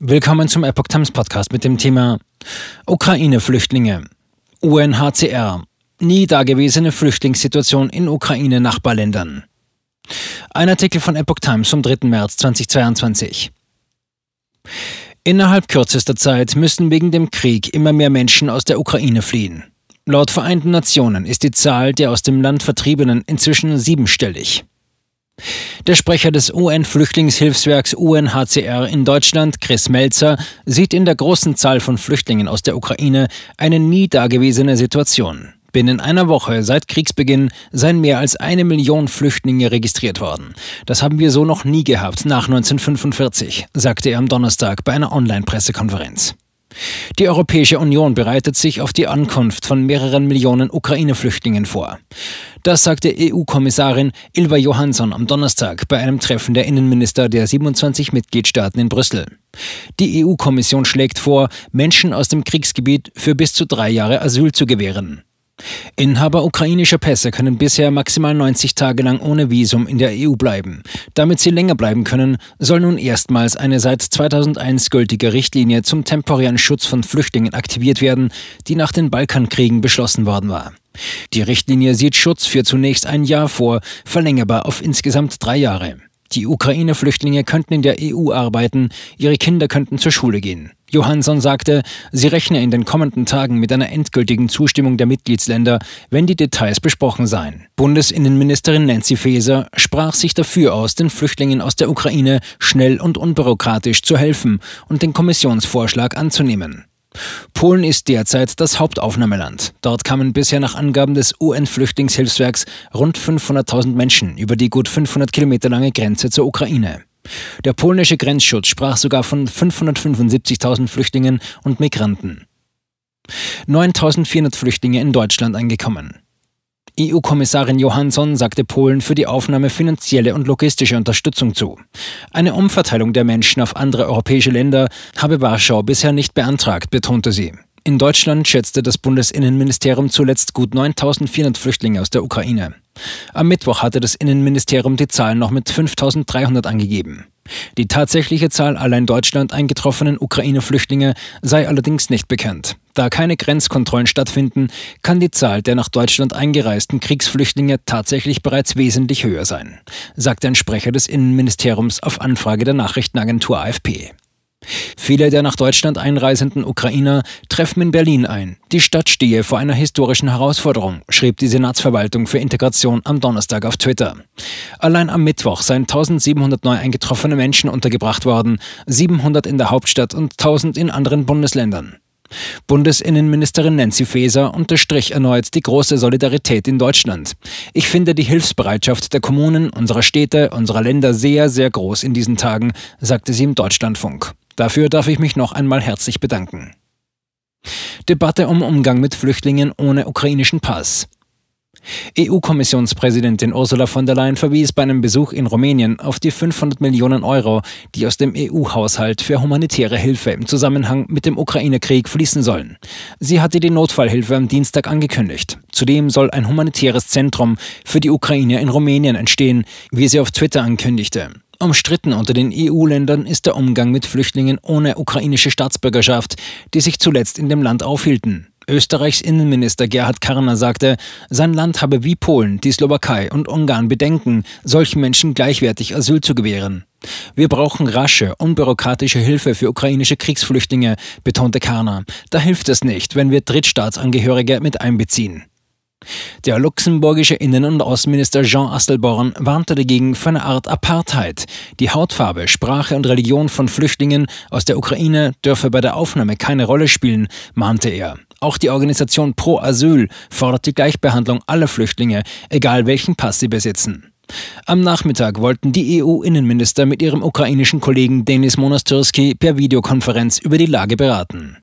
Willkommen zum Epoch Times Podcast mit dem Thema Ukraine-Flüchtlinge. UNHCR. Nie dagewesene Flüchtlingssituation in Ukraine-Nachbarländern. Ein Artikel von Epoch Times vom 3. März 2022. Innerhalb kürzester Zeit müssen wegen dem Krieg immer mehr Menschen aus der Ukraine fliehen. Laut Vereinten Nationen ist die Zahl der aus dem Land Vertriebenen inzwischen siebenstellig. Der Sprecher des UN-Flüchtlingshilfswerks UNHCR in Deutschland, Chris Melzer, sieht in der großen Zahl von Flüchtlingen aus der Ukraine eine nie dagewesene Situation. Binnen einer Woche seit Kriegsbeginn seien mehr als eine Million Flüchtlinge registriert worden. Das haben wir so noch nie gehabt nach 1945, sagte er am Donnerstag bei einer Online-Pressekonferenz. Die Europäische Union bereitet sich auf die Ankunft von mehreren Millionen Ukraine-Flüchtlingen vor. Das sagte EU-Kommissarin Ilva Johansson am Donnerstag bei einem Treffen der Innenminister der 27 Mitgliedstaaten in Brüssel. Die EU-Kommission schlägt vor, Menschen aus dem Kriegsgebiet für bis zu drei Jahre Asyl zu gewähren. Inhaber ukrainischer Pässe können bisher maximal 90 Tage lang ohne Visum in der EU bleiben. Damit sie länger bleiben können, soll nun erstmals eine seit 2001 gültige Richtlinie zum temporären Schutz von Flüchtlingen aktiviert werden, die nach den Balkankriegen beschlossen worden war. Die Richtlinie sieht Schutz für zunächst ein Jahr vor, verlängerbar auf insgesamt drei Jahre. Die Ukraine-Flüchtlinge könnten in der EU arbeiten, ihre Kinder könnten zur Schule gehen. Johansson sagte, sie rechne in den kommenden Tagen mit einer endgültigen Zustimmung der Mitgliedsländer, wenn die Details besprochen seien. Bundesinnenministerin Nancy Faeser sprach sich dafür aus, den Flüchtlingen aus der Ukraine schnell und unbürokratisch zu helfen und den Kommissionsvorschlag anzunehmen. Polen ist derzeit das Hauptaufnahmeland. Dort kamen bisher nach Angaben des UN-Flüchtlingshilfswerks rund 500.000 Menschen über die gut 500 Kilometer lange Grenze zur Ukraine. Der polnische Grenzschutz sprach sogar von 575.000 Flüchtlingen und Migranten. 9.400 Flüchtlinge in Deutschland angekommen. EU-Kommissarin Johansson sagte Polen für die Aufnahme finanzielle und logistische Unterstützung zu. Eine Umverteilung der Menschen auf andere europäische Länder habe Warschau bisher nicht beantragt, betonte sie. In Deutschland schätzte das Bundesinnenministerium zuletzt gut 9400 Flüchtlinge aus der Ukraine. Am Mittwoch hatte das Innenministerium die Zahl noch mit 5300 angegeben. Die tatsächliche Zahl aller in Deutschland eingetroffenen Ukraine-Flüchtlinge sei allerdings nicht bekannt. Da keine Grenzkontrollen stattfinden, kann die Zahl der nach Deutschland eingereisten Kriegsflüchtlinge tatsächlich bereits wesentlich höher sein, sagt ein Sprecher des Innenministeriums auf Anfrage der Nachrichtenagentur AFP. Viele der nach Deutschland einreisenden Ukrainer treffen in Berlin ein. Die Stadt stehe vor einer historischen Herausforderung, schrieb die Senatsverwaltung für Integration am Donnerstag auf Twitter. Allein am Mittwoch seien 1700 neu eingetroffene Menschen untergebracht worden, 700 in der Hauptstadt und 1000 in anderen Bundesländern. Bundesinnenministerin Nancy Faeser unterstrich erneut die große Solidarität in Deutschland. Ich finde die Hilfsbereitschaft der Kommunen, unserer Städte, unserer Länder sehr, sehr groß in diesen Tagen, sagte sie im Deutschlandfunk. Dafür darf ich mich noch einmal herzlich bedanken. Debatte um Umgang mit Flüchtlingen ohne ukrainischen Pass. EU-Kommissionspräsidentin Ursula von der Leyen verwies bei einem Besuch in Rumänien auf die 500 Millionen Euro, die aus dem EU-Haushalt für humanitäre Hilfe im Zusammenhang mit dem Ukraine-Krieg fließen sollen. Sie hatte die Notfallhilfe am Dienstag angekündigt. Zudem soll ein humanitäres Zentrum für die Ukraine in Rumänien entstehen, wie sie auf Twitter ankündigte. Umstritten unter den EU-Ländern ist der Umgang mit Flüchtlingen ohne ukrainische Staatsbürgerschaft, die sich zuletzt in dem Land aufhielten. Österreichs Innenminister Gerhard Karner sagte, sein Land habe wie Polen, die Slowakei und Ungarn Bedenken, solchen Menschen gleichwertig Asyl zu gewähren. Wir brauchen rasche, unbürokratische Hilfe für ukrainische Kriegsflüchtlinge, betonte Karner. Da hilft es nicht, wenn wir Drittstaatsangehörige mit einbeziehen. Der luxemburgische Innen- und Außenminister Jean Asselborn warnte dagegen für eine Art Apartheid. Die Hautfarbe, Sprache und Religion von Flüchtlingen aus der Ukraine dürfe bei der Aufnahme keine Rolle spielen, mahnte er. Auch die Organisation Pro Asyl fordert die Gleichbehandlung aller Flüchtlinge, egal welchen Pass sie besitzen. Am Nachmittag wollten die EU-Innenminister mit ihrem ukrainischen Kollegen Denis Monastyrski per Videokonferenz über die Lage beraten.